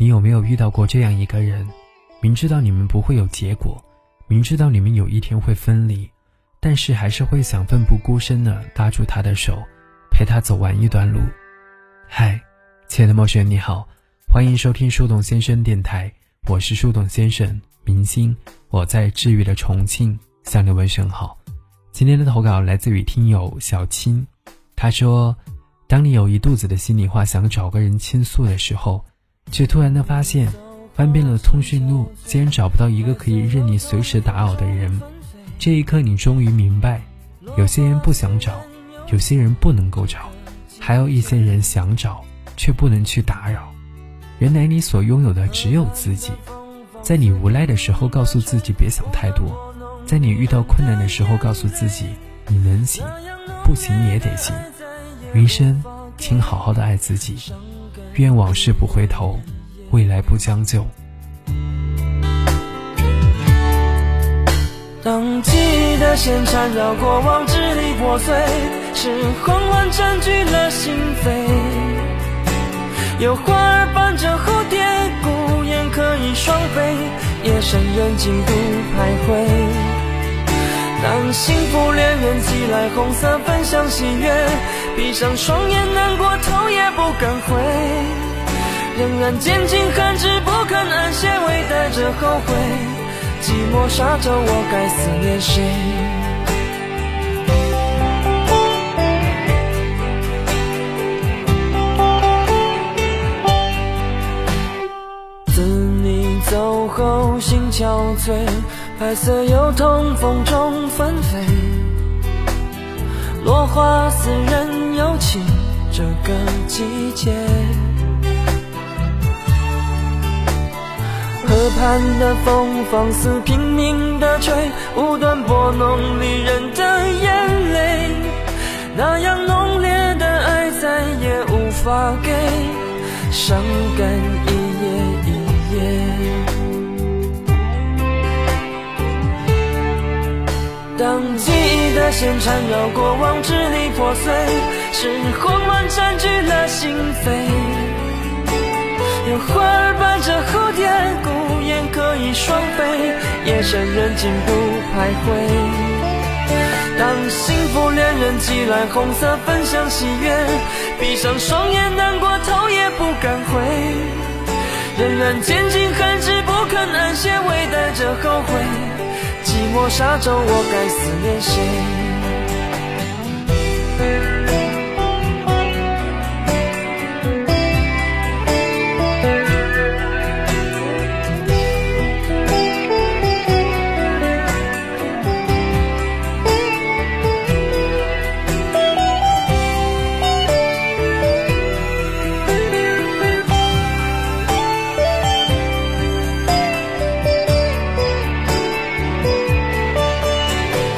你有没有遇到过这样一个人？明知道你们不会有结果，明知道你们有一天会分离，但是还是会想奋不顾身的拉住他的手，陪他走完一段路。嗨，亲爱的陌生人，你好，欢迎收听树洞先生电台，我是树洞先生明星，我在治愈的重庆向你问声好。今天的投稿来自于听友小青，他说：“当你有一肚子的心里话想找个人倾诉的时候，却突然的发现，翻遍了通讯录，竟然找不到一个可以任你随时打扰的人。这一刻，你终于明白，有些人不想找，有些人不能够找，还有一些人想找却不能去打扰。原来你所拥有的只有自己。在你无奈的时候，告诉自己别想太多。”在你遇到困难的时候，告诉自己你能行，不行也得行。余生，请好好的爱自己。愿往事不回头，未来不将就。当记忆的线缠绕过往，支离破碎，是慌乱占据了心扉。有花儿伴着蝴蝶，孤雁可以双飞，夜深人静独徘徊。当幸福恋人寄来红色分享喜悦，闭上双眼难过头也不敢回，仍然坚尽寒枝不肯安歇，微带着后悔，寂寞沙洲我该思念谁？自你走后心憔悴。白色油桐风中纷飞，落花似人有情这个季节。河畔的风放肆拼命的吹，无端拨弄离人的眼泪。那样浓烈的爱再也无法给，伤感一夜一夜。当记忆的线缠绕过往，支离破碎，是慌乱占据了心扉。有双飞，夜深人静不徘徊。当幸福恋人寄来红色分享喜悦，闭上双眼难过头也不敢回，仍然坚尽寒枝不肯安歇，微带着后悔。寂寞沙洲，我该思念谁？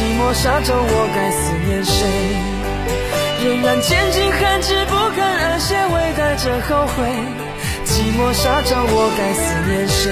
寂寞沙洲，我该思念谁？仍然拣尽寒枝不肯安歇，微带着后悔。寂寞沙洲，我该思念谁？